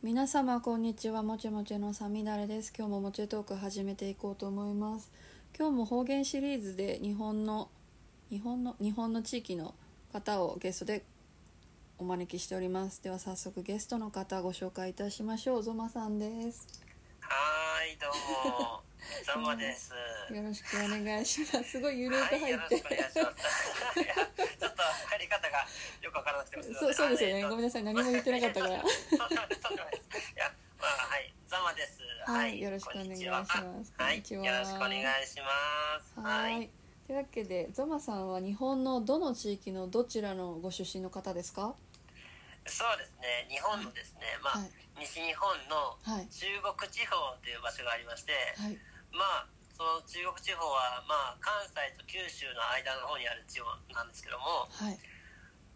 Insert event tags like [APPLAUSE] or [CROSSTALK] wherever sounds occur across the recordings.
皆様こんにちは。もちもちのさみだれです。今日ももちトーク始めていこうと思います。今日も方言シリーズで日本の日本の日本の地域の方をゲストでお招きしております。では早速ゲストの方ご紹介いたしましょう。ゾマさんです。はい、どうも。ざんまです。よろしくお願いします。すごいゆるくはい、入って。よろしくお願いします。いや、ちょっと入り方がよくわからなくてもそうそうですよね。あごめんなさい。何も言ってなかったから。いやまあ、はい、ざんまです。はい。よろしくお願いします。は。はい、よろしくお願いします。はい。というわけでゾマさんは日本のどの地域のどちらのご出身の方ですか？そうですね、日本のですね、まあ、はい。西日本のはい。中国地方という場所がありまして、はいまあその中国地方はまあ関西と九州の間の方にある地方なんですけどもはい。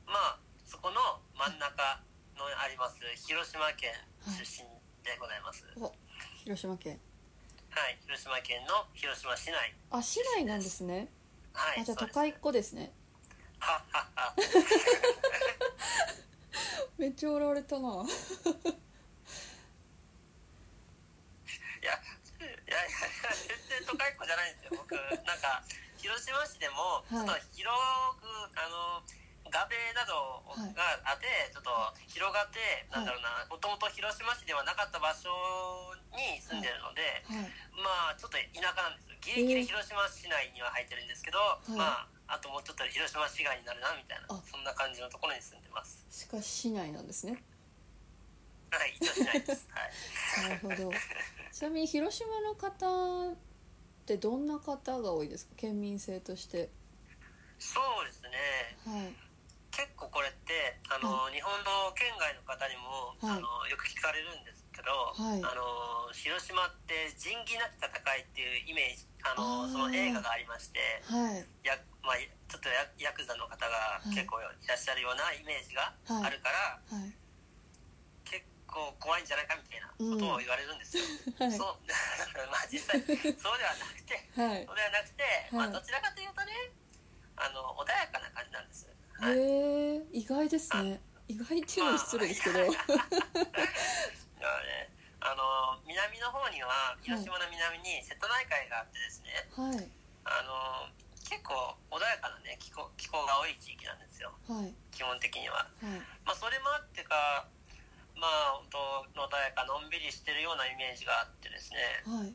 まあそこの真ん中のあります広島県出身でございます。お広島県。はい広島県の広島市内あ市内なんですね。はいあじゃあ都会っ子ですね。はっはっは。[LAUGHS] めっちゃ笑われたないやいやいや全然都会っ子じゃないんですよ僕なんか広島市でもちょっと広く、あの画面などがあって、ちょっと広がって、なんだろうなもともと広島市ではなかった場所に住んでるので、はい。まあちょっと田舎なんですよ。ギリギリ広島市内には入ってるんですけど、い。まああともうちょっとで広島市外になるなみたいなあ。そんな感じのところに住んでます。しかし市内なんですね。はい一応しないです。はい。[LAUGHS] なるほど。ちなみに広島の方ってどんな方が多いですか？県民性として。そうですね。はい。結構これってあの、日本の県外の方にも、はい。あのよく聞かれるんですけど、はい。あの広島って仁義なき戦いっていうイメージあのその映画がありましてはい。や、まあ、ちょっとヤヤクザの方がい。結構いらっしゃるようなイメージがあるから、構怖いんじゃないかみたいなことを言われるんですよ。[LAUGHS] はい。そう。[LAUGHS] まあ実際そうではなくてはい。そうではなくて、まあ、はい。どちらかというとねあの穏やかな感じなんです。はい。へえ意外ですね。意外っていうのは失礼ですけど。だからね。あの南の方には広島の南に瀬戸内海があってですね、はい。あの結構穏やかなね気候気候が多い地域なんですよ。はい。基本的には。はい。まあ、それもあってかまあ本当穏やかのんびりしてるようなイメージがあってですね。はい。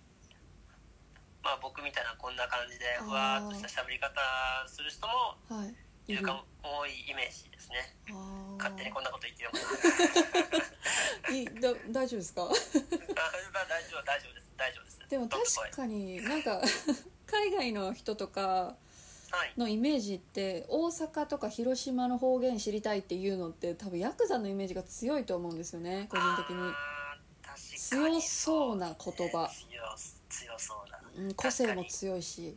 まあ僕みたいなこんな感じでふわっとした喋り方する人もはい。いるかも多いイメージですね。勝手にこんなこと言ってるも。ん [LAUGHS] いいだ大丈夫ですか？[LAUGHS] あ大丈夫大丈夫です。大丈夫です。でも確かになんか [LAUGHS] 海外の人とかはいのイメージって大阪とか広島の方言知りたいっていうのって多分ヤクザのイメージが強いと思うんですよね個人的に、強そうな言葉強強そうな。うん、個性も強いし。うん。い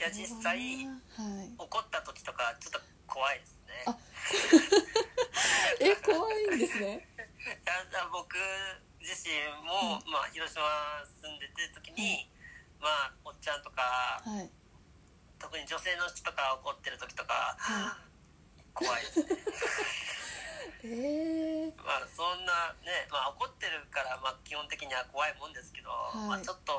や実際はい。怒った時とかちょっと怖いですね。あ [LAUGHS] え怖いんですね？[LAUGHS] いやだ僕自身も、まあ、広島住んでて時に、まあおっちゃんとかはい。特に女性の人とか怒ってる時とか、は怖いですね。えー、[LAUGHS] まあそんなね、まあ、怒ってるから、まあ、基本的には怖いもんですけど、い。まあ、ちょっと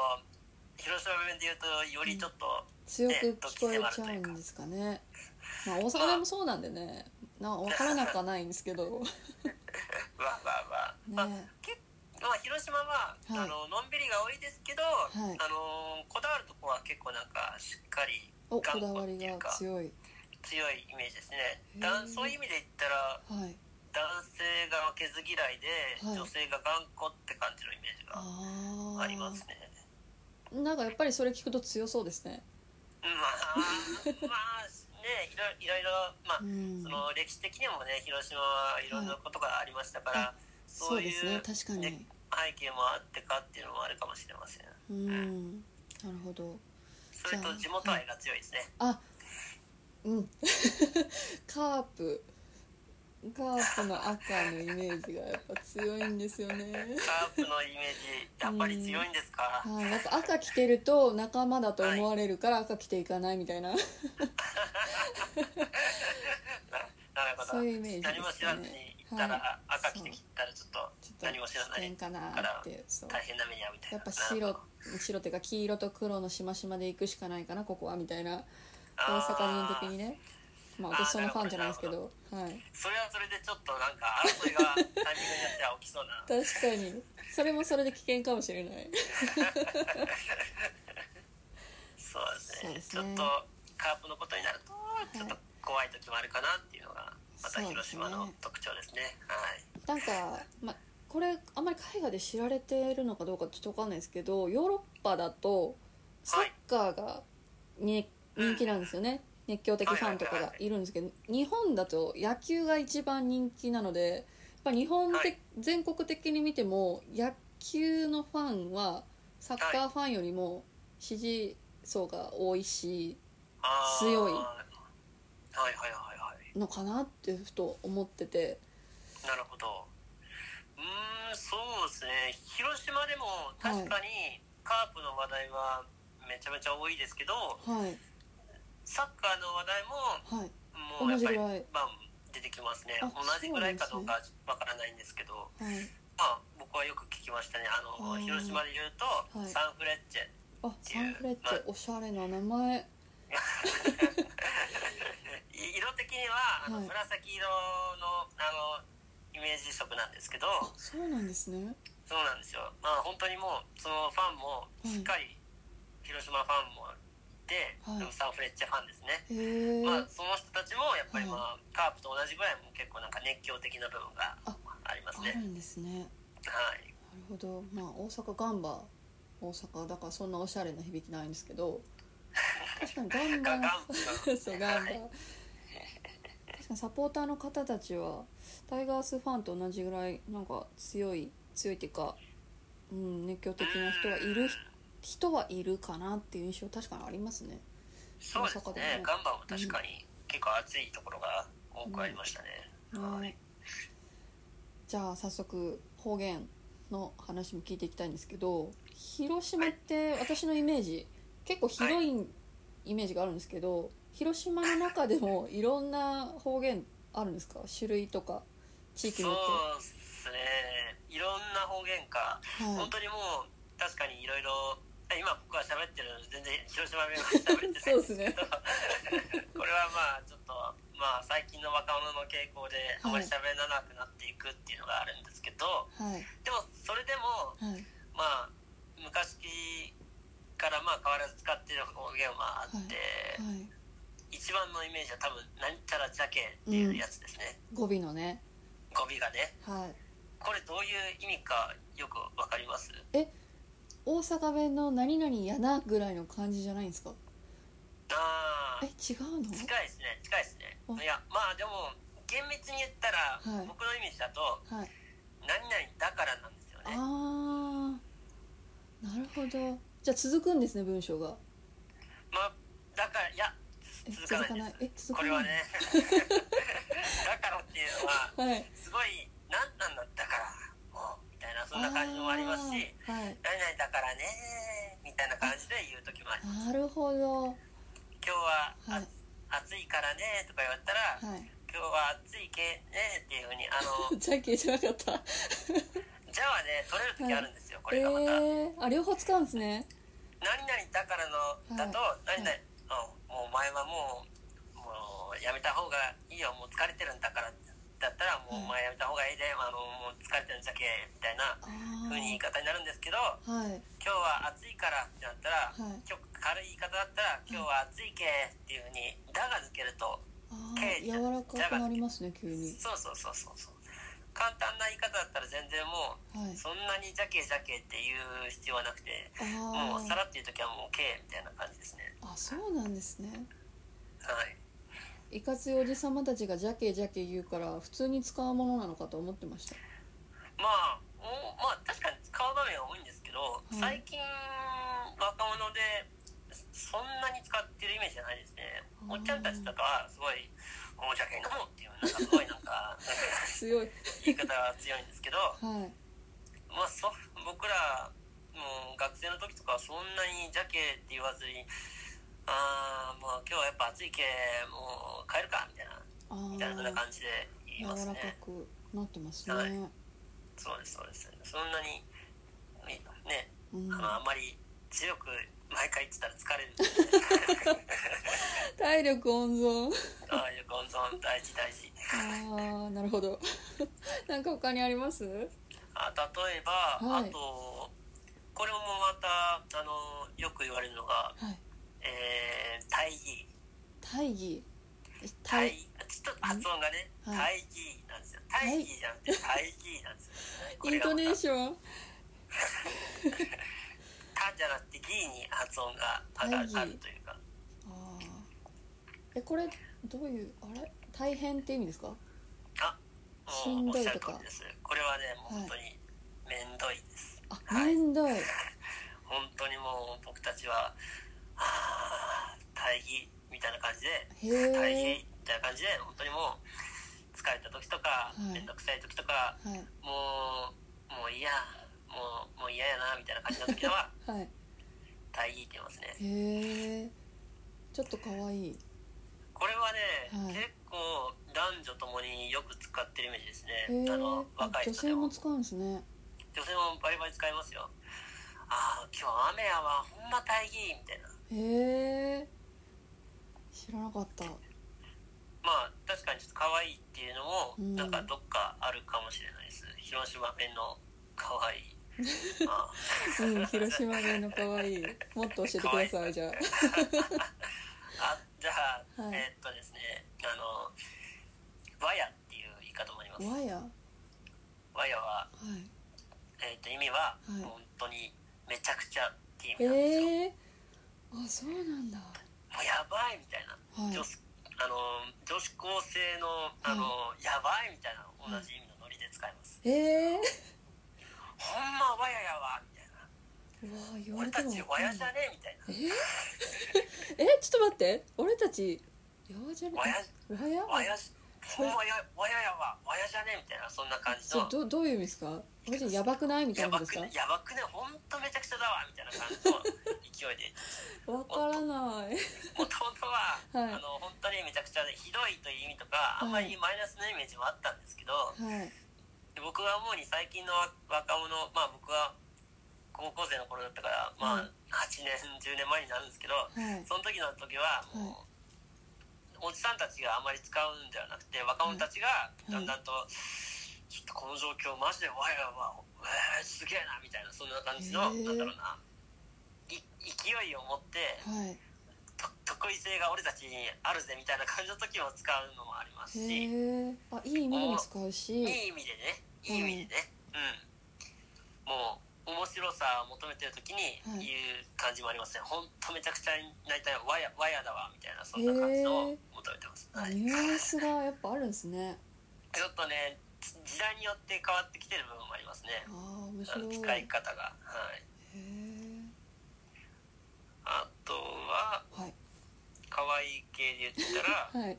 広島弁で言うとよりちょっと、強く聞こえちゃうんですかね。まあ大阪弁もそうなんでね。な分からなくはないんですけど。わわわ、まあ。ね。けまあ、広島は、はい。あののんびりが多いですけど、い。あのこだわるとこは結構なんかしっかり頑固っていうかが強い。強いイメージですね。だそういう意味で言ったらはい。男性が負けず嫌いで、はい。女性が頑固って感じのイメージがあありますね。あなんかやっぱりそれ聞くと強そうですね。まあ [LAUGHS] まあねいろいろいろまあ、うん。その歴史的にもね広島はいろんなことがありましたから、あそうですね確かに。ね背景もあってかっていうのもあるかもしれません。うんなるほど。それと地元愛が強いですね、あうん。[LAUGHS] カープ。カープの赤のイメージがやっぱ強いんですよね。カープのイメージやっぱり強いんですか、はい、やっぱ赤着てると仲間だと思われるから赤着ていかないみたいな、[LAUGHS] ななるほど。そういうイメージですね。何も知らずにたら、赤着てきたらちょっとちょっと何も知らないかなっていうそう。大変な目に遭うみたいな。やっぱ白白っていうか黄色と黒のしましまで行くしかないかなここはみたいな。大阪人的にね。まあ私そんなファンじゃないですけど。はい。それはそれでちょっとなんか争いがタイミングによっては起きそうな。確かに。それもそれで危険かもしれない。[LAUGHS] そうですね。ねちょっとカープのことになるとちょっと怖い時もあるかなっていうのがまた広島の特徴ですね。はい。なんか、まあ、これあんまり海外で知られてるのかどうかちょっと分かんないですけどヨーロッパだとサッカーがに人気なんですよね。熱狂的ファンとかがいるんですけど日本だと野球が一番人気なのでやっぱ日本的、はい。全国的に見ても野球のファンはサッカーファンよりも支持層が多いし強いはい。はいはいはいのかなってふと思ってて。なるほど。うーんそうですね。広島でも確かにカープの話題はめちゃめちゃ多いですけどはい。サッカーの話題もはい。もうやっぱりまあ出てきますね。あ同じぐらいかどうかわからないんですけど。はい。まあ僕はよく聞きましたね。あの広島で言うと、はい。サンフレッチェあサンフレッチェ。おしゃれな名前。い [LAUGHS] 色的にはあの、はい。紫色のあのイメージ色なんですけどあそうなんですね。そうなんですよ。まあ本当にもうそのファンもしっかり広島ファンもいて、はい。サンフレッチェファンですね、まあその人たちもやっぱり、まはあカープと同じぐらいも結構なんか熱狂的な部分があありますね。あるんですね。はい。なるほど。まあ大阪ガンバ。大阪だからそんなおしゃれな響きないんですけど。[LAUGHS] 確かにガンバ。[LAUGHS] そうガンバ。はいサポーターの方たちはタイガースファンと同じぐらいなんか強い強いっていうか、うん、熱狂的な人はいる人はいるかなっていう印象確かにありますね。そうですね。ねガンバも確かに結構熱いところが多くありましたね、はい。ねじゃあ早速方言の話も聞いていきたいんですけど広島って私のイメージ結構広い。イメージがあるんですけど広島の中でもいろんな方言あるんですか？種類とか地域によっそうですね。いろんな方言か、ては本当にもう確かにいろいろ今僕は喋ってるので全然広島弁は喋ってないんですけど。[LAUGHS] そうです [LAUGHS] これはまあちょっとまあ最近の若者の傾向であまり喋らなくなっていくっていうのがあるんですけど、いはい。でもそれでもはい。まあ昔からまあ変わらず使ってる方言はあって、はい一番のイメージは多分「なんちゃらじゃけ」っていうやつですね、語尾のね。語尾がね。はい。これどういう意味かよくわかります？大阪弁の何々やなぐらいの感じじゃないんですか？ああえ違うの？近いですね。近いですね。あ。いやまあでも厳密に言ったら、はい。僕のイメージだとはい「何々だから」なんですよね。ああなるほど。じゃあ続くんですね文章が。まあだからいやえ続かないです。これはね。[LAUGHS] だからっていうのははい。すごい何なんだったからもうみたいなそんな感じもありますしはい。何々だからねみたいな感じで言う時もありますなるほど。今日は、あはい。暑いからねとか言われたら、はい。今日は暑いけねっていうふうにあの [LAUGHS] じゃんけんじゃなかった。じゃあね取れる時あるんですよ、こえれがまた、ー、あ両方使うんですね。何々だからのだと、はい。何々、あもうお前はもうもうやめた方がいいよもう疲れてるんだからだったらもうはいお前やめた方がいいで、あのもう疲れてるんじゃけみたいなあ風に言い方になるんですけどあはい。今日は暑いからってなったら、はい。今日軽い言い方だったら今日は暑いけっていう風に「だ」が抜けるとあけー柔らかくなりますね急に。そうそうそうそうそう簡単な言い方だったら全然もはい。うそんなにじゃけじゃけっていう必要はなくてあもうさーらっていう時はもうけみたいな感じですね。あそうなんですね。はい。いかついおじさまたちがジャケジャケ言うから普通に使うものなのかと思ってました。まあおまあ確かに使う場面は多いんですけど、い。最近若者でそんなに使ってるイメージじゃないですね。おっちゃんたちとかはすごい「おじゃけ飲もう」っていうなんかすごいなんか [LAUGHS] 強い。言い方が強いんですけどはい。まあそ僕らもう学生の時とかはそんなに「じゃけ」って言わずに「ああもう今日はやっぱ暑いけもう帰るか」みたいなあみたいなあ感じで言い柔らかますねくなってますね、はい。そうですそうです。そんなにねうん。あのあんまり強く毎回言ってたら疲れる。[LAUGHS] 体力温存。ああいう温存大事大事。ああなるほど。[LAUGHS] なんか他にあります？あ例えば、はい。あとこれもまたあのよく言われるのが、はい。えー、大義。大義？大大ちょっと発音がね、はい大義なんですよ。大義じゃなくて大義なんですよ。こイントネーションた [LAUGHS] じゃなくて義に発音が上があるというかあー。えこれどういうあれ？大変って意味ですか？あしんどいとか。これはねもう本当にめんどいです、あはいめんどい。[LAUGHS] 本当にもう僕たちはああ大義みたいな感じでへ大え義みたいな感じで本当にもう疲れた時とかはい。面倒くさい時とかはい。もうもう嫌もうもう嫌やなみたいな感じの時ははい。大義ってますね。へえ。ちょっとかわい。いこれはね、はい。結構男女ともによく使ってるイメージですね。あの若い女人でも。性も使うんですね。女性もバリバリ使いますよ。ああ今日雨やわほんま大義みたいな。へえ。知らなかった。まあ確かにちょっと可愛いっていうのも、うん。なんかどっかあるかもしれないです。広島弁の可愛い。あ [LAUGHS] うん広島弁のかわい。いもっと教えてくださいじゃあ。じゃあ、はい。えーっとですねあの和やっていう言い方もあります。あ和やは和やは、い。えーっと意味は、はい。本当にめちゃくちゃっていう意味なんですよ、ええあそうなんだ。もうやばいみたいな、はい。女子あの女子高生のあの、やばいみたいな同じ意味のノリで使います、ええほんま和ややわみたいなうわ言わ俺れてもたち和やじゃね？みたいな。え？[LAUGHS] え？ちょっと待って。俺たちやわじゃね？和や和や？和やほんまや和ややわ。じゃね？みたいな。そんな感じの。どどういう意味ですか？俺たちやばくない？みたいやばくなことですねやばくね？ほんとめちゃくちゃだわ。みたいな感じの勢いで。かわからない。もともとは、はい。あの本当にめちゃくちゃでひどいという意味とかあんまりマイナスのイメージもあったんですけど、はい僕が思うに最近の若者まあ僕は高校生の頃だったからまあはい8年10年前になるんですけどはい。その時の時はもう、おじさんたちがあまり使うんではなくて若者たちがだんだんと、ちょっとこの状況マジでわやわえー、すげえなみたいなそんな感じのなんだろうない勢いを持って得意性が俺たちにあるぜみたいな感じの時も使うのもありますしあいい意味でも使うしいい意味でねいい意味でねうんもう面白さを求めてる時に言う感じもありますねほんとめちゃくちゃになりたいわやわやだわみたいなそんな感じのを求めてます、はい、ニュアンスがやっぱあるんですねちょっとね時代によって変わってきてる部分もありますねあ面白い使い方がはいへえあとははい。可愛い系で言ったら [LAUGHS] はい。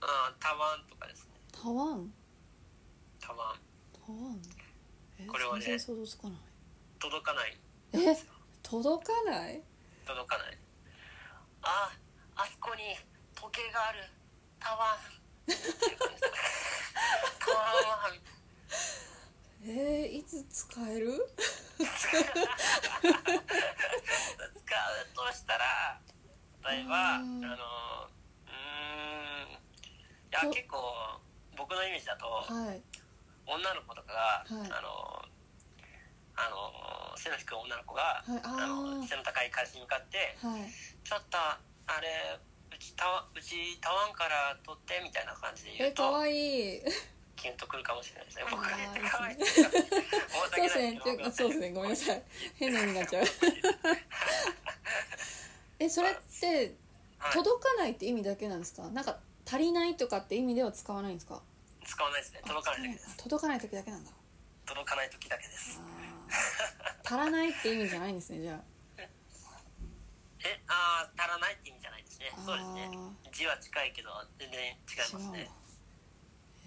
あ [LAUGHS] ータワンとかですね。タワン？タワン。タワン？えこれはね全然想像つかない。届かないえ？届かない？届かない。ああそこに時計がある。タワン。[LAUGHS] タワンはえー、いつ使える？例えばあうん。のうーんいやと。結構僕のイメージだとはい。女の子とかが、はい。あのあの背の低い女の子が、はい。あの背の高い彼氏に向かってはい「ちょっとあれうちたわうちたわんから取って」みたいな感じで言うとえかわいい。キュンとくるかもしれないですね。僕が言って可愛いいい申しそう訳ですね。ないうですね。ごめんなさい。変なになっちゃう [LAUGHS] えそれってはい。届かないって意味だけなんですか？なんか足りないとかって意味では使わないんですか？使わないですね。届かない時です。あ届かない時だけなんだ。届かない時だけです。あー。足らないって意味じゃないんですねじゃえあー足らないって意味じゃないですね。あそうですね。あ字は近いけど全然違いますね。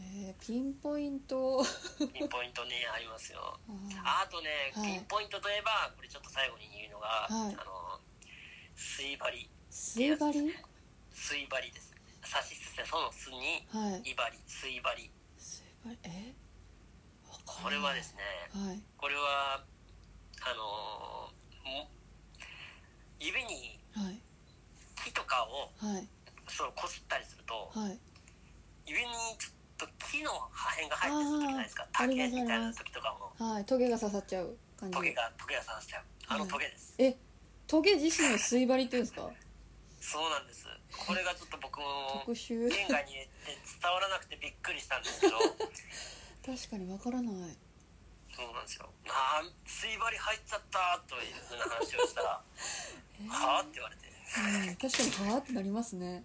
えー、ピンポイント。ピンポイントねありますよ。[LAUGHS] ああとね、はい。ピンポイントといえばこれちょっと最後に言うのが、はい。あの水張り水張り水張りです。さしすせその巣にはい。いばり水張りばりえこれはですねはい。これはあのーも指にはい。木とかをはい。そうこすったりするとはい。指にちょっと木の破片が入ってる時ないですか。竹みたいな時とかも。はい。トゲが刺さっちゃう感じ。トゲがトゲが刺しちゃう。あのはいトゲです、え？トゲ自身の吸い針っていうんですか？そうなんです。これがちょっと僕も特殊。県外に行って伝わらなくてびっくりしたんですけど。[LAUGHS] 確かにわからない。そうなんですよ。ああ水針入っちゃったというふうな話をしたら [LAUGHS] えー。はあって言われて。うん、確かにはあってなりますね。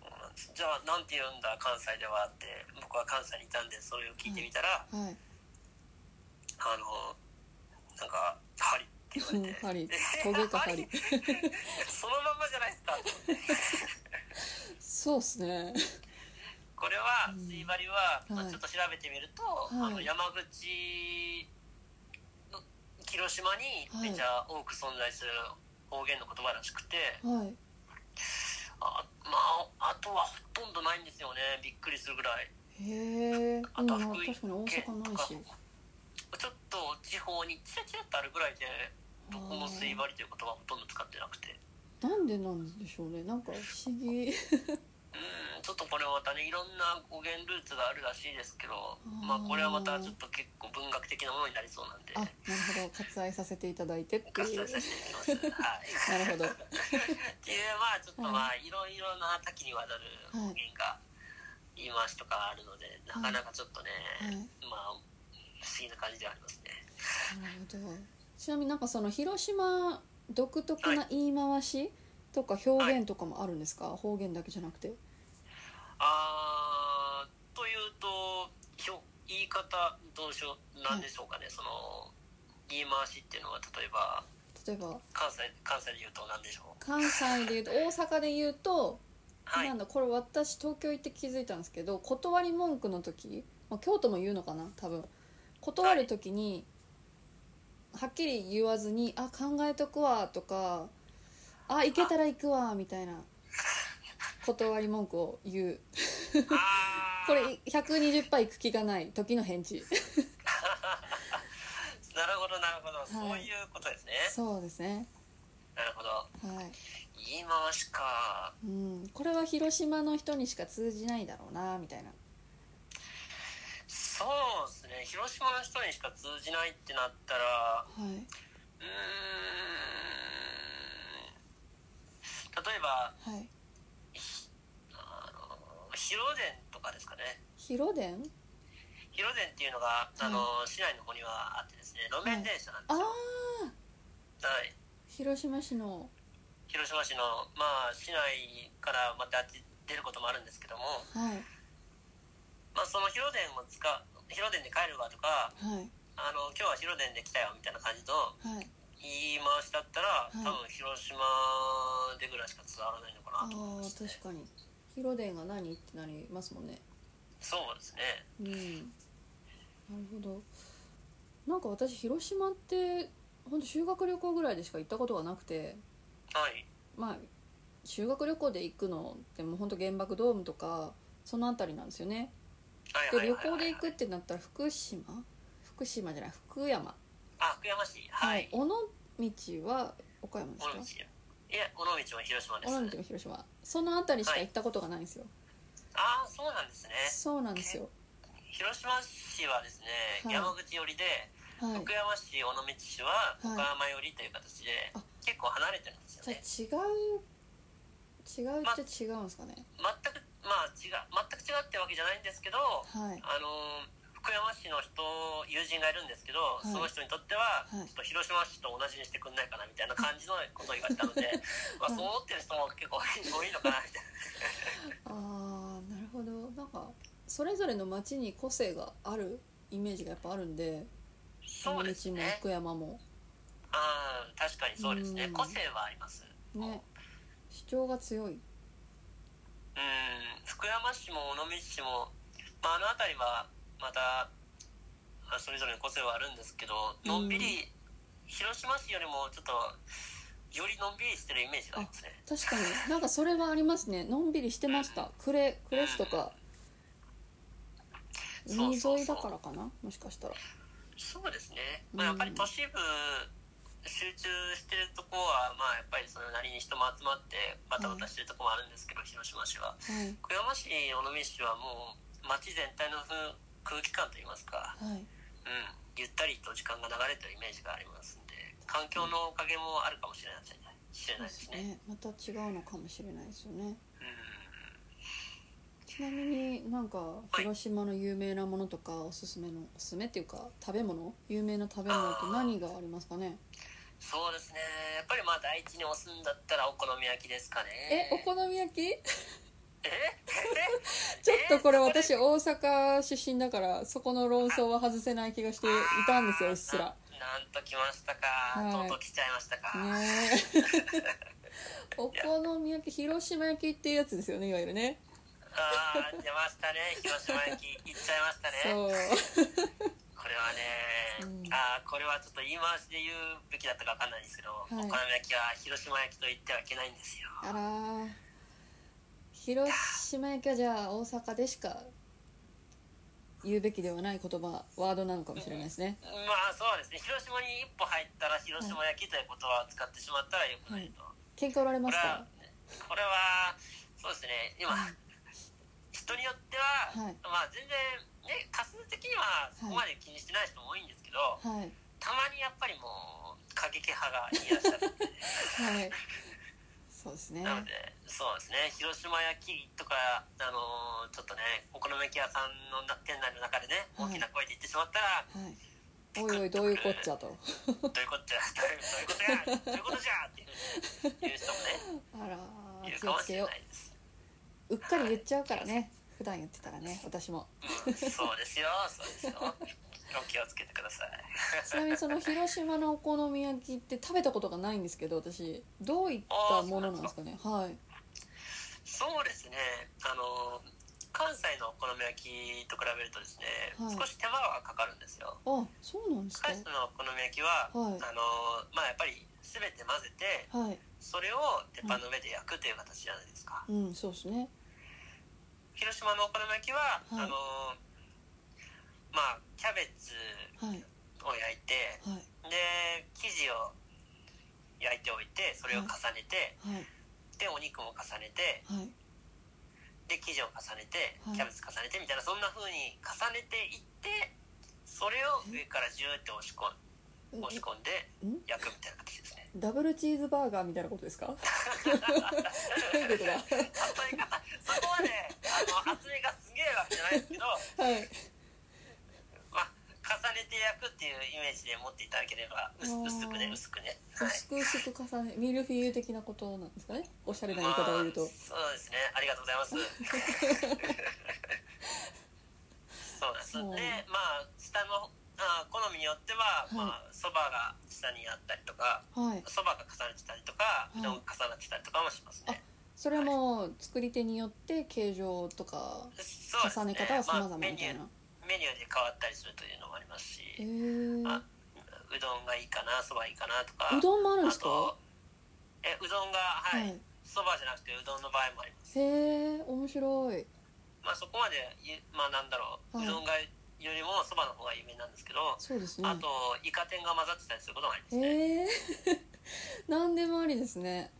そうなんです。じゃあなんて言うんだ関西ではって僕は関西にいたんでそれを聞いてみたら、はい。あのなんか「針」って言われて針。えトゲか針。そのまんまじゃないですか。そうっすね。これはうん。水針は、まあはい。ちょっと調べてみると、はい。あの山口の広島にめちゃ多く存在する方言の言葉らしくて、はい。あまああとはほとんどないんですよね。びっくりするぐらい。へえあうん確かとは福井に大阪ないしちょっと地方にチラチラっとあるぐらいでどこも水針という言葉はほとんど使ってなくて。なんでなんでしょうね。なんか不思議。うんちょっとこれまたねいろんな語源ルーツがあるらしいですけどー。まあこれはまたちょっと結構文学的なものになりそうなんで。あなるほど。割愛させていただいてっていう。割愛させていきますはい。なるほど。っていうまあちょっとまあい。ろいろな多岐にわたる方言が言い回しとかあるので、なかなかちょっとね、はい。まあ不思議な感じではありますね。なるほど。ちなみになんかその広島独特な言い回しとか表現とかもあるんですか、方言だけじゃなくて。あーというとひょ言い方どうしようなんでしょうかね、その言い回しっていうのは例えば例えば？関西関西で言うと何でしょう？関西で言うと [LAUGHS] 大阪で言うと、はい。なんだこれ私東京行って気づいたんですけど断り文句の時、まあ、京都も言うのかな？多分断る時に、はっきり言わずに「あ考えとくわ」とか「あ行けたら行くわ」みたいな断り文句を言う。これ120杯行く気がない時の返事。[LAUGHS] なるほどなるほど、はい。そういうことですね。そうですね。なるほど。はい、言い回しか。うん、これは広島の人にしか通じないだろうなみたいなそうですね。広島の人にしか通じないってなったらはい。うーん。例えばはい。あの広電とかですかね。広電？広電っていうのが、あの市内の方にはあってですね路面電車なんであすよ、あはい。広島市の。広島市のまあ市内からまたあっち出ることもあるんですけども、はい。まあ、その広電を使う広電で帰るわとかはいあの今日は広電で来たよみたいな感じのはい。言い回しだったら、い。多分広島でぐらいしか伝わらないのかああなと思います、ね、確かに。広電が何ってなりますもんね。そうですね。うん。なるほど。なんか私広島って本当修学旅行ぐらいでしか行ったことがなくてはい。まあ修学旅行で行くのってもう本当原爆ドームとかその辺りなんですよね。はいで旅はいはいはい。行で行くってなったら福島？福島じゃない福山。あ福山市。はい、尾道は岡山ですか？尾道いや尾道は広島です。尾道も広島。その辺りしか行ったことがないんですよ、ああそうなんですね。そうなんですよ。広島市はですね、はい。山口寄りではい。福山市尾道市ははい。岡山寄りという形で、あ。結構離れてるんですよじねゃあ違う違うっちゃ違うんですかね。全くまあ違う全く違うってわけじゃないんですけどはい。あの福山市の人友人がいるんですけど、い。その人にとっては、はい。ちょっと広島市と同じにしてくんないかなみたいな感じのことを言われたので、[LAUGHS] まあ、そう思ってる人も結構多いのかなみたいな。[LAUGHS] ああなるほど。なんかそれぞれの町に個性があるイメージがやっぱあるんでそうです尾道もね福山も。あー確かにそうですね。うん。個性はあります。ね。主張が強いうん。福山市も尾道市も、まあ、あの辺りはまたあそれぞれの個性はあるんですけどのんびり、広島市よりもちょっとよりのんびりしてるイメージがありますね。確かに。なんかそれはありますね。のんびりしてました。クレクレスとか海沿いだからかな？もしかしたら。そうですね、まあ、やっぱり都市部集中してるとこはまあやっぱりそれなりに人も集まってバタバタしてるとこもあるんですけど、広島市は、はい小山市尾道市はもう街全体の風空気感といいますか、はい。うん、ゆったりと時間が流れてるイメージがありますんで環境のおかげもあるかもしれないですね知れないですね。ね。また違うのかもしれないですよね。うんちなみになんか広島の有名なものとかおすすめのおすすめっていうか食べ物？有名な食べ物って何がありますかね？そうですね。やっぱりまあ第一に押すんだったらお好み焼きですかね。えお好み焼き？え？[LAUGHS] ちょっとこれ私大阪出身だからそこの論争は外せない気がしていたんですようっすら。ななんと来ましたか、はい。とうとう来ちゃいましたか、ねえ。[LAUGHS] お好み焼き広島焼きっていうやつですよねいわゆるねああ出ましたね。広島焼き行っちゃいましたね。そう。これはね、うん。あーこれはちょっと言い回しで言うべきだったか分かんないんですけど、い。お好み焼きは広島焼きと言ってはいけないんですよ。あらー。広島焼きはじゃあ大阪でしか言うべきではない言葉ワードなのかもしれないですね。まあそうですね。広島に一歩入ったら広島焼きという言葉を使ってしまったらよくないと、喧嘩売られますか？これはそうですね。今、は、はい。まあ全然ね数的にはそこまで気にしてない人も多いんですけど、はい。たまにやっぱりもう過激派がいらっしゃるはい。そうですね。なのでそうですね。広島焼きとかあのーちょっとねお好み焼き屋さんのな店内の中でねはい。大きな声で言ってしまったら、はい。おいおいどういうこっちゃと。[LAUGHS] どういうことじゃ。どういうことや。どういうことじゃ。っていう人もね [LAUGHS] あらいーるかもしれ気をつけよないです、ううっかり言っちゃうからね普段言ってたらね私も。うん、そうですよ。そうですよ。お気をつけてください。ちなみにその広島のお好み焼きって食べたことがないんですけど私どういったものなんですかね？はい。そうですね。あの関西のお好み焼きと比べるとですね、はい。少し手間がかかるんですよ。あそうなんですか？関西のお好み焼きは、はい。あのまあやっぱり全て混ぜてはい。それを鉄板の上で焼くという形じゃないですか、うんそうですね広島のお好み焼きは、はい。あのまあキャベツはい。を焼いてはい。で生地を焼いておいてそれを重ねて、はい。でお肉も重ねてはい。で生地を重ねてはい。キャベツ重ねてみたいなそんな風に重ねていってそれを上からジューって押し込ん押し込んでん？焼くみたいな形ですね。ダブルチーズバーガーみたいなことですか？[LAUGHS] どういうことだ？例え方そこはねあの厚みがすげえわけじゃないですけどはい。まあ重ねて焼くっていうイメージで持っていただければ薄薄くね薄くね。はい。薄く薄く重ねミルフィーユ的なことなんですかね？おしゃれな言い方を言うと、まあそうですね。ありがとうございます。[LAUGHS] そうなんですでまあ下のあ好みによってははい。まあそばが下にあったりとかはい。そばが重なってたりとかい。うどんが重なってたりとかもしますね、それも作り手によって形状とかそうですね。重ね方は様々まあメニューみたいな、メニューで変わったりするというのもありますしへえあうどんがいいかなそばいいかなとかうどんもあるんですか？あとえうどんがははい。いそば、じゃなくてうどんの場合もあります。へえ面白い。まあそこまでゆまあなんだろう、はい。うどんがよりもそばの方が有名なんですけど、そうですね。あとイカ天が混ざってたりすることもありますね、へえ [LAUGHS] 何でもありですね。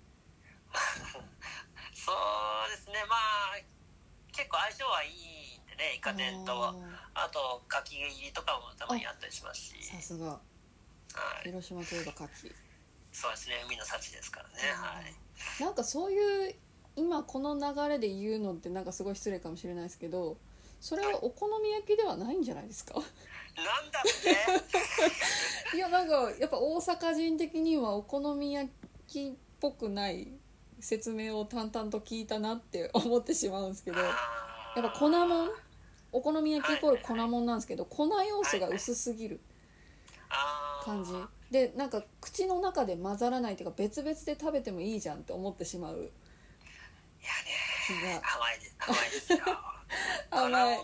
[LAUGHS] そうですね。まあ結構相性はいいんでねイカ天とああとかき入りとかもたまにあったりしますし。ーさすが。はい、広島といえば牡蠣。そうですね。海の幸ですからね。はい。なんかそういう今この流れで言うのってなんかすごい失礼かもしれないですけどそれはお好み焼きではないんじゃないですか？なんだっていやなんかやっぱ大阪人的にはお好み焼きっぽくない説明を淡々と聞いたなって思ってしまうんですけどやっぱ粉もんお好み焼きイコール粉もんなんですけど粉要素が薄すぎる感じ。でなんか口の中で混ざらないっていうか別々で食べてもいいじゃんって思ってしまう。いやね。気が。甘いです甘いですよ。甘い。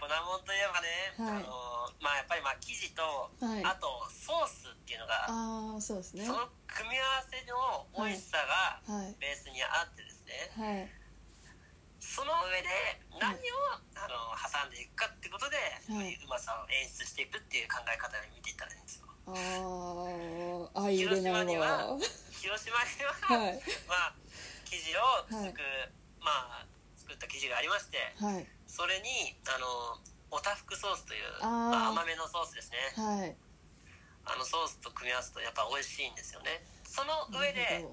粉もんといえばね、はい。あのまあやっぱりまあ生地と、はい。あとソースっていうのが、ああそうですね。その組み合わせの美味しさがはい。ベースにあってですね、はい。その上で何を、あの挟んでいくかってことで、はい。うまさを演出していくっていう考え方で見ていったらいいんですよ。あー相入れないわ広島には、はい。まあ生地をつく、まあ作った生地がありましてはい。それにあのおたふくソースというまあ、甘めのソースですね。はい。あのソースと組み合わすとやっぱ美味しいんですよね。その上で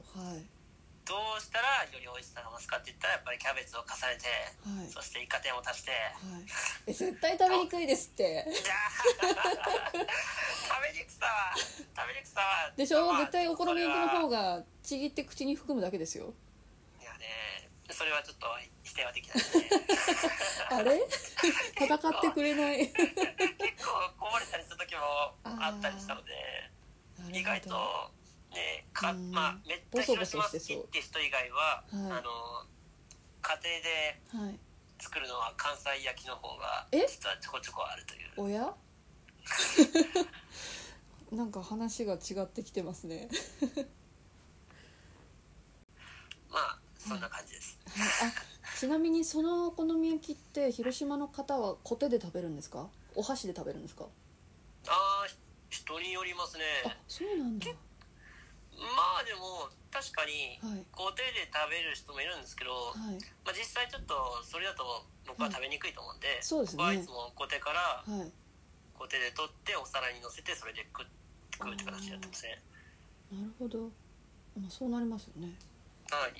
ど。うしたらより美味しさが増すかって言ったらやっぱりキャベツを重ねてはい。そしてイカ天を足してはい。え絶対食べにくいですって。食べにくさは食べにくさはでしょ？まあ絶対お好み焼きの方ががちぎって口に含むだけですよそれはちょっと否定はできないね。[LAUGHS] あれ？戦ってくれない。結構こぼれたりする時もあったりしたので意外とねかうん。まあめっちゃ広島好きって人以外は、はい。あの家庭ではい。作るのは関西焼きの方がえ？実はちょこちょこあるという。おや？[LAUGHS] なんか話が違ってきてますね。[LAUGHS] まあそんな感じです、はいあちなみにそのお好み焼きって広島の方はコテで食べるんですか？お箸で食べるんですか？ああ人によりますね。あそうなんだ。まあでも確かにはい。工程で食べる人もいるんですけど、はい。まあ、実際ちょっとそれだと僕は食べにくいと思うんで、そうですね。僕はいつも工程からはい。工程で取ってお皿に乗せてそれで食う食うって形になってますね。なるほど。まあそうなりますよね。はい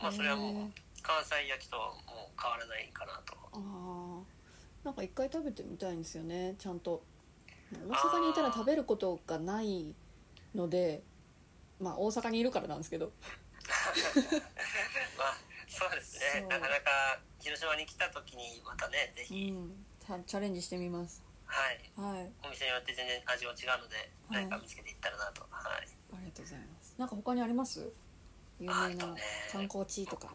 まあそれはもう関西焼きともう変わらないかなと。ああなんか一回食べてみたいんですよねちゃんと。大阪にいたら食べることがないのでまあ大阪にいるからなんですけど。[LAUGHS] まあそうですね。なかなか広島に来た時にまたねぜうひ、んたチャレンジしてみます。はい。はい。お店によって全然味も違うのではい。何か見つけていったらなと。はい。ありがとうございます。なんか他にあります？有名な観光地とか。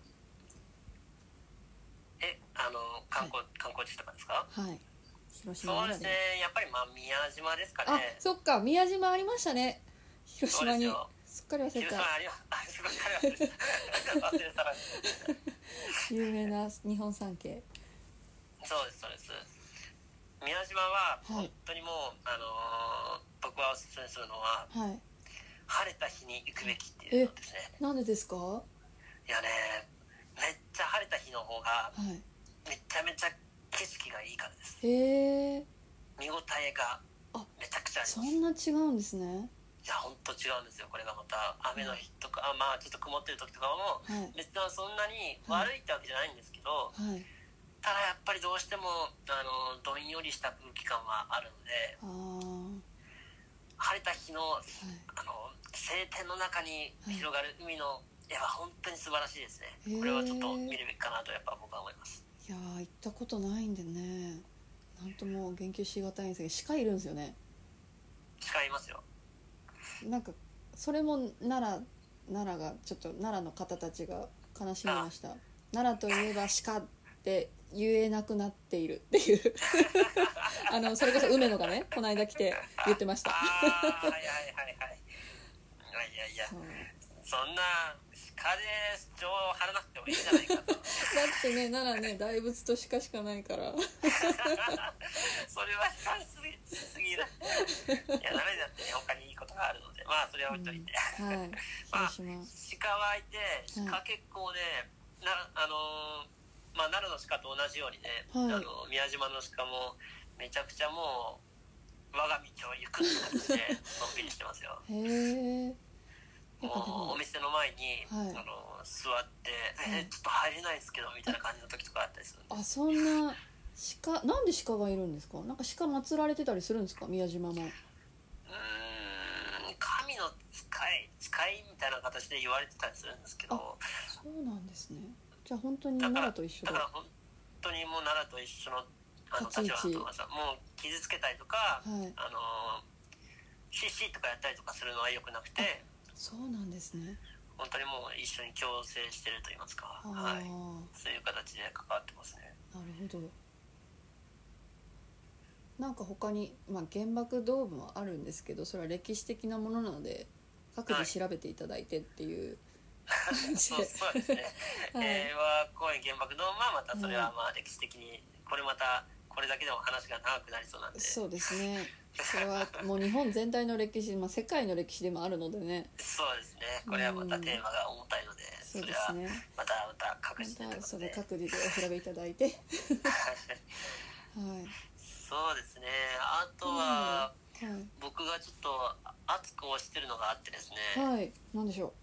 えあの観光、観光地とかですか？はい。広島そうですね。やっぱりまあ宮島ですかあねそっか。宮島ありましたね。広島に。すっかり [LAUGHS] 忘れた。有名な日本三景。そうですそうです。宮島ははい。本当にもう、あのー僕はおすすめするのははい晴れた日に行くべきっていうのですね。なんでですか？はいやねめっちゃ晴れた日の方がい。めちゃめちゃ景色がいいからです。へえ。見応えがあめちゃくちゃありそます。んな違うんですね。いや本当違うんですよ。これがまた雨の日とか、あまあちょっと曇ってる時とかもはい。別にそんなに悪いってわけじゃないんですけど、はい。ただやっぱりどうしてもあのどんよりした空気感はあるので晴れた日のはい。あの晴天の中に広がる海の絵は本当に素晴らしいですね、へー。これはちょっと見るべきかなとやっぱ僕は思います。いやー行ったことないんでね。なんとも言及しがたいんですけど鹿いるんですよね。誓いますよ。なんかそれも奈良奈良がちょっと奈良の方たちが悲しみました。奈良といえば鹿って言えなくなっているっていう。[LAUGHS] あのそれこそ梅野がねこの間来て言ってました。はいはいはいはいいやいやいやそんな鹿で情を張らなくてもいいんじゃないかと。だってね奈良ね大仏と鹿しかないから。[LAUGHS] それは控えすぎしすぎるいやダメだってね他にいいことがあるので。まあそれは置いといて、はい。[LAUGHS] まあ鹿はいて鹿結構ね、なあのーまあ奈良の鹿と同じようにね、はい。あの宮島の鹿もめちゃくちゃもう我が道を行くって形でのんびりしてますよ。へえお店の前に、はい。あの座って「はい。えちょっと入れないですけど」みたいな感じの時とかあったりするんであそんな鹿なんで鹿がいるんですか？なんか鹿祀られてたりするんですか？宮島も。うーん神の使い使いみたいな形で言われてたりするんですけど。そうなんですね。じゃあ本当に奈良と一緒だだから本当にもう奈良と一緒のあの立場だと思いますもう傷つけたりとか、はい。あのシッシーとかやったりとかするのは良くなくてそうなんですね。本当にもう一緒に共生してると言いますか、はい、そういう形で関わってますね。なるほど。なんか他に、まあ、原爆ドームはあるんですけどそれは歴史的なものなので各自調べていただいてっていう。[LAUGHS] そうそうですね、[LAUGHS] はい。平和公園原爆ドームはまたそれはまあ歴史的にこれまたこれだけでも話が長くなりそうなんで。そうですねそれはもう日本全体の歴史、まあ、世界の歴史でもあるのでね。そうですね。これはまたテーマが重たいので、そそうれはですね。またまた各自で。またそれ各自でお調べいただいて。はい。そうですね。あとは、はい。僕がちょっと熱く推してるのがあってですね、はい。何でしょう。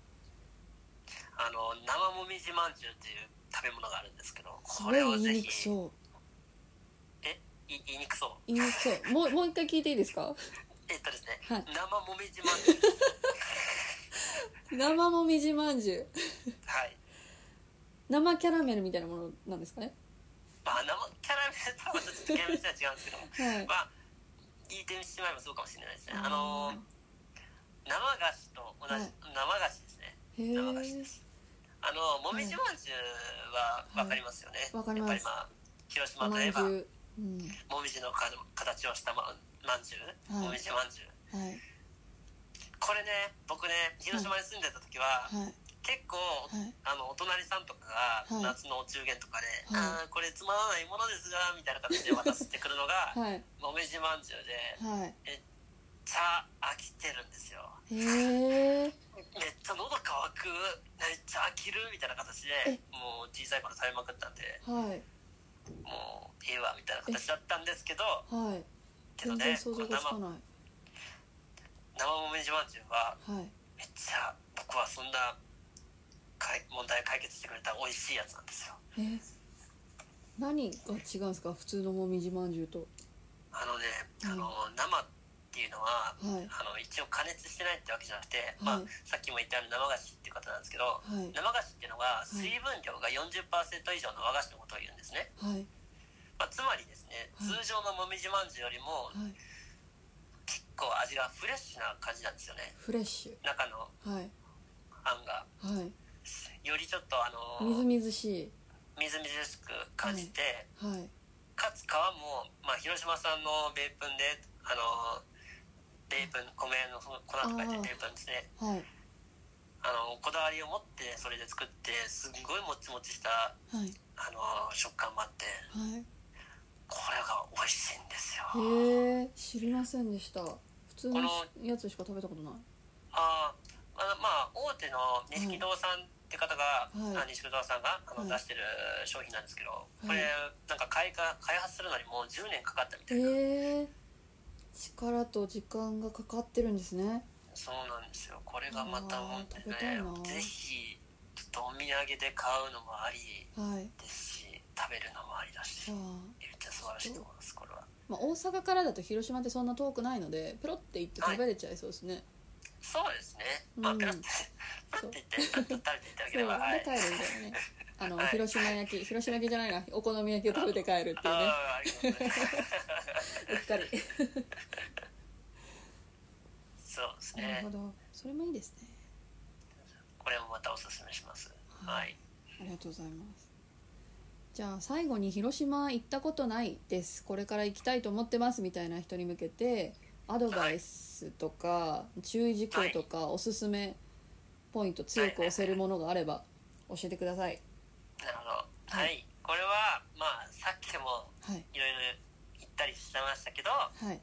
あの生もみじまんじゅうっていう食べ物があるんですけどそこれをぜひ。そう。えい言いにくそう。言いにくそう。もうもう一回聞いていいですか？えっとですね、はい。生もみじまんじゅう。生もみじまんじゅう。はい。生キャラメルみたいなものなんですかね？まあ生キャラメルとはまたちょっと厳密には違うんですけどはい。まあ言ってしまえばそうかもしれないですね。あの生菓子と同じ、はい。生菓子ですね。へ生菓子でえす。あのもみじまんじゅうは分かりますよね、わかります。やっぱりまあ広島といえば。んじゅううん。もみじのか形をしたままんじゅう、はい。もみじまんじゅう。はい。これね僕ね広島に住んでた時は、はい。結構、はい。あのお隣さんとかはい。が夏のお中元とかで「はい。あーこれつまらないものですが」みたいな形で渡してくるのが [LAUGHS] はい。もみじまんじゅうではい。めっちゃ飽きてるんですよ。へえ [LAUGHS] めっちゃ喉乾くめっちゃ飽きるみたいな形でえ。もう小さい頃食べまくったんで。はいもういいわみたいな形だったんですけどはい。けどね全然想像がつかこのない生生もみじまんじゅうははい。めっちゃ僕はそんなかい問題解決してくれた美味しいやつなんですよ。え？何が違うんですか？普通のもみじまんじゅうと。あのね、うんあの生っていうのははい。あの一応加熱してないってわけじゃなくて、はい。まあ、さっきも言ったように生菓子っていう方なんですけどはい。生菓子っていうのがい。水分量が40%以上の和菓子のことを言うんですね、はい。まあ、つまりですね、はい。通常のもみじまんじゅうよりもはい。結構味がフレッシュな感じなんですよね。フレッシ中のュはい。あんが。はい。よりちょっとあのみずみずしい。みずみずしく感じて、はいかつ皮も、まあ、広島産の米粉であの米粉米の粉と書いてあー。米粉ですね。はい。あのこだわりを持ってそれで作ってすんごいもちもちしたはい。あの食感もあってはい。これが美味しいんですよ。へえ知りませんでした。普通のやつしか食べたことない。あーあまあ大手の錦堂さんって方が、はい。あ錦堂さんがあの、はい。出してる商品なんですけどい。これ、なんか開花開発するのにもう10年かかったみたいな、へえ力と時間がかかってるんですね。そうなんですよ。これがまた本当ねぜひちょっとお土産で買うのもありはい。ですし食べるのもありだしめっちゃ素晴らしいと思いますこれは。まあ、大阪からだと広島ってそんな遠くないのでペロって行って食べれちゃいそうですね、そうですね。まあうん。ペロってペロって言ってペロッと食べていただければはい。で帰るみたいなねあの、はい。広島焼き広島焼きじゃないな。お好み焼きを食べて帰るっていうね。[LAUGHS] うっかり。そうですなるねほど。それもいいですね。これもまたおすすめします。はい。ありがとうございます。じゃあ最後に広島行ったことないです。これから行きたいと思ってますみたいな人に向けてアドバイスとか注意事項とかおすすめポイント強く押せるものがあれば教えてくださいなるほど。ははい。いこれはまあさっきもはい。いろいろ言ったりしてましたけどはい。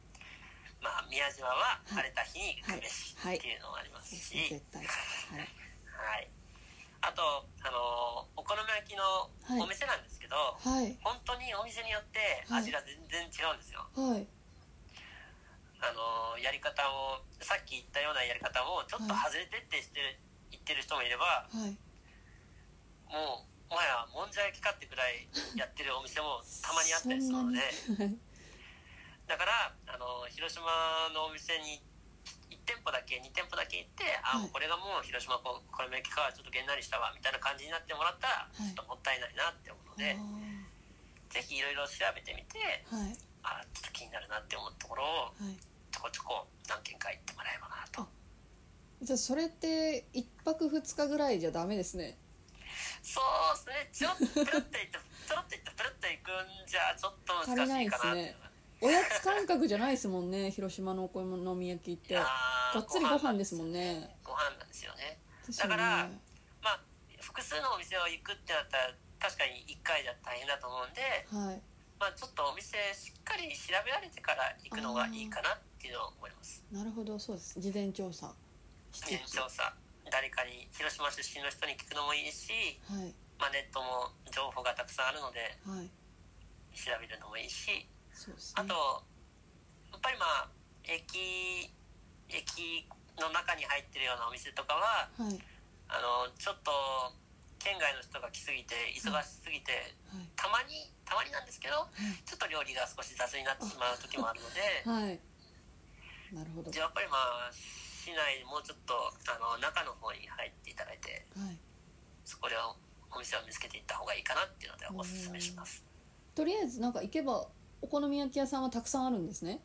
まあ宮島ははい。晴れた日に行くべしはい。っていうのもありますし、はい。はい、あとあのお好み焼きのお店なんですけど、はい。本当にお店によって味が全然違うんですよ、はい。あのやり方もさっき言ったようなやり方もちょっと外れてってしてる言ってる人もいればはい。もうもはやもんじゃ焼きかってぐらいやってるお店もたまにあったりするので。だからあの広島のお店に1店舗だけ2店舗だけ行って、あはい。これがもう広島ここれめきかちょっとげんなりしたわみたいな感じになってもらったら、い。ちょっともったいないなって思うので、ぜひいろいろ調べてみてはい。あちょっと気になるなって思うところをはい。ちょこちょこ何軒か行ってもらえばなと。じゃあそれって一泊二日ぐらいじゃダメですねそうですね。ちょっとプルッと行って [LAUGHS] プルッと行ってプルッと行くんじゃちょっと難しいかなって。いう足りないですおやつ感覚じゃないですもんね。広島のお好み焼きって。がーっつりご飯ですもんね。ご飯なんですよね。だからまあ複数のお店を行くってなったら確かに1回じゃ大変だと思うんで、はい。まあ、ちょっとお店しっかり調べられてから行くのがいいかなっていうのを思います。なるほどそうです。事前調査し事前調査誰かに広島出身の人に聞くのもいいし、はい。まあ、ネットも情報がたくさんあるのではい。調べるのもいいしそうですね。あとやっぱりまあ駅駅の中に入ってるようなお店とかははい。あのちょっと県外の人が来すぎて忙しすぎて、はい。たまにたまになんですけどちょっと料理が少し雑になってしまう時もあるのではい。なるほど。じゃあやっぱりまあ市内もうちょっとあの中の方に入っていただいてはい。そこでお店を見つけていった方がいいかなっていうのでおすすめします。とりあえずなんか行けばお好み焼き屋さんはたくさんあるんですね。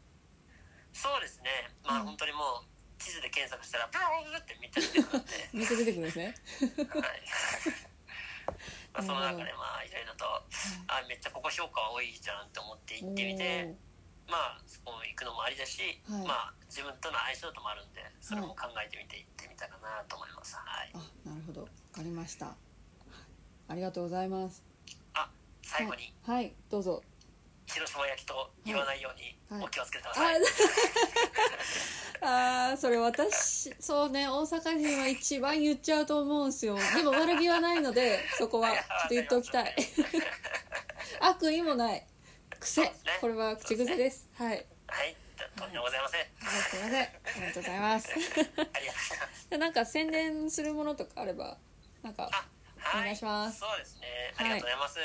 そうですね。まあうん。本当にもう地図で検索したらブローってめっちゃ出てくるんでめっちゃ出てくるんですね。はい。[LAUGHS] まあその中でまあいろいろとあめっちゃここ評価多いじゃんって思って行ってみてまあそこ行くのもありだし、はい。まあ自分との相性ともあるんでそれも考えてみて行ってみたらなと思います。はい。あなるほど。わかりました。はい。ありがとうございます。あ最後に。はい、はい、どうぞ。広島焼きと言わないようにはい。お気をつけてくだあさい、あ [LAUGHS] ーそれ私そうね大阪人は一番言っちゃうと思うんですよ。でも悪気はないのでそこはちょっと言っておきたい。悪意もない癖。ね。これは口癖です。はい。はい。とんでもございません、はいすいません。ありがとうございます。ありがとうございます。で [LAUGHS] なんか宣伝するものとかあればなんかお願いします。そうですね。はい。ありがとうございます、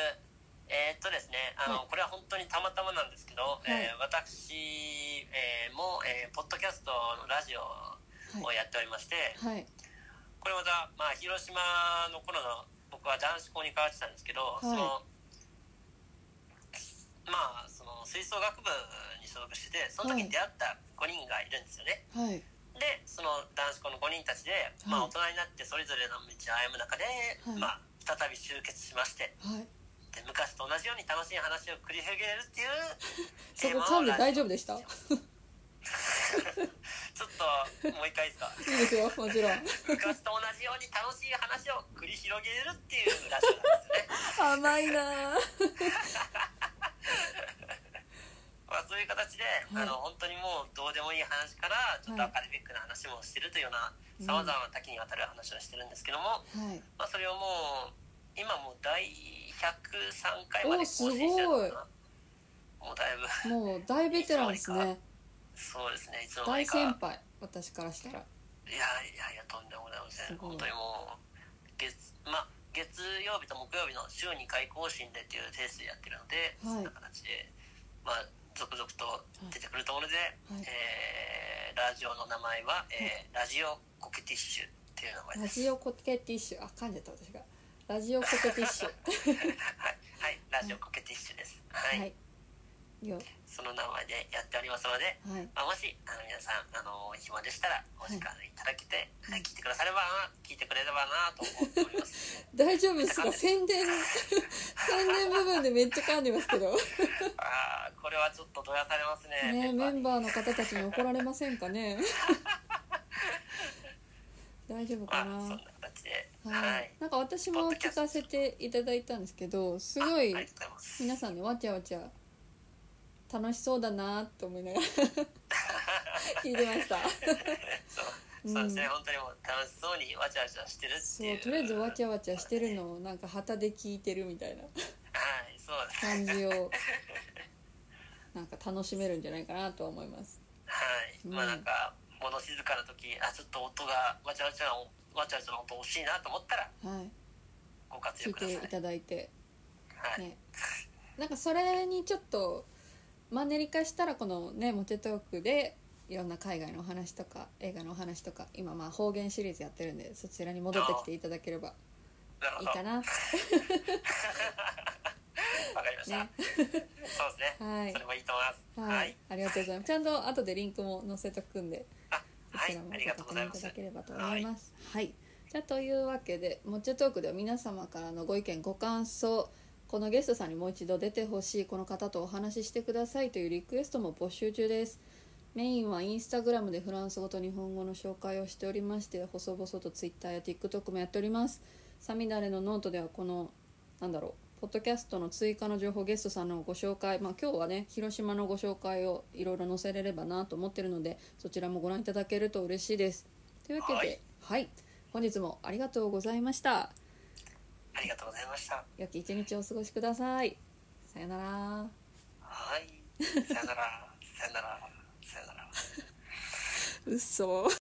えーっとですねあの、はい。これは本当にたまたまなんですけど、い。えー私、えーも、えーポッドキャストのラジオをやっておりまして、はい。これまた、まあ、広島の頃の僕は男子校に通ってたんですけど、い。そのまあその吹奏楽部に所属しててその時に出会った5人がいるんですよね、はい。でその男子校の5人たちで、まあ、大人になってそれぞれの道を歩む中で、はい。まあ、再び集結しましてはい。で昔と同じように楽しい話を繰り広げれるっていうテーマを噛んで大丈夫でした？い [LAUGHS] ちょっともう一回いいですか？いですよもちろん。昔と同じように楽しい話を繰り広げれるっていうラジオなんですね。[LAUGHS] 甘いな [LAUGHS] [LAUGHS] まあ、そういう形で、はい。あの本当にもうどうでもいい話からちょっとアカデミックな話もしてるというようなうん。さまざまな多岐にわたる話をしてるんですけども、はい。まあ、それをもう今もう第103回まで更新してるのかな。もうだいぶもう大ベテランですね。そうですねいつの間大にか先輩。私からしたら。いやいやいやとんでもございません。本当にもう月,、まあ、月曜日と木曜日の週2回更新でっていうペースでやってるので、はい。そんな形でまあ続々と出てくると思うので、はい。えーラジオの名前は、えーラジオコケティッシュっていう名前ラです。ジオコケティッシュ。あ噛んじゃった私が。ラジオコケティッシュ。[LAUGHS] はい、はい、ラジオコケティッシュです。はい、その名前でやっておりますので、はい。まあ、もしあの皆さんあの暇でしたらお時間いただけて、はい。はい聞いてくださればな聞いてくれればなと思っております。[LAUGHS] 大丈夫ですか？宣伝 [LAUGHS] 宣伝部分でめっちゃ噛んでますけど。あーこれはちょっとどやされますね。ねメンバーの方たちに怒られませんかね。[LAUGHS] 大丈夫かな？まあそんな形で。はい、はい。なんか私も聞かせていただいたんですけどすごい皆さんねわちゃわちゃ楽しそうだなと思いながら [LAUGHS] 聞いてました。[LAUGHS] そうそうですね、本当にもう楽しそうにわちゃわちゃしてるっていう。そうとりあえずわちゃわちゃしてるのをなんか旗で聞いてるみたいな。はいそうです感じをなんか楽しめるんじゃないかなとは思います。はい、うん。まあなんか物静かな時あちょっと音がわちゃわちゃなわちゃわちゃの音欲しいなと思ったらはい。ご活聞い用くださいていただいて。はい、ね。なんかそれにちょっとマンネリ化したらこのねモテトークでいろんな海外のお話とか映画のお話とか今まあ方言シリーズやってるんでそちらに戻ってきていただければいいかな。わかりました、ね。そうですね、[LAUGHS] はい。それもいいと思います。はい、はい、ありがとうございます。ちゃんと後でリンクも載せとくんであこちらもご確認いただければと思います。はい、じゃあというわけでもっちゃトークでは皆様からのご意見ご感想このゲストさんにもう一度出てほしいこの方とお話ししてくださいというリクエストも募集中です。メインはインスタグラムでフランス語と日本語の紹介をしておりまして細々とツイッターや TikTok もやっております。サミダレのノートではこのなんだろうポッドキャストの追加の情報ゲストさんのご紹介、まあ、今日はね広島のご紹介をいろいろ載せれればなと思ってるのでそちらもご覧いただけると嬉しいです。というわけで、はい。はい、本日もありがとうございましたありがとうございました。良き一日をお過ごしください。さよなら。はい。さよなら。さよなら。さよなら。[LAUGHS] 嘘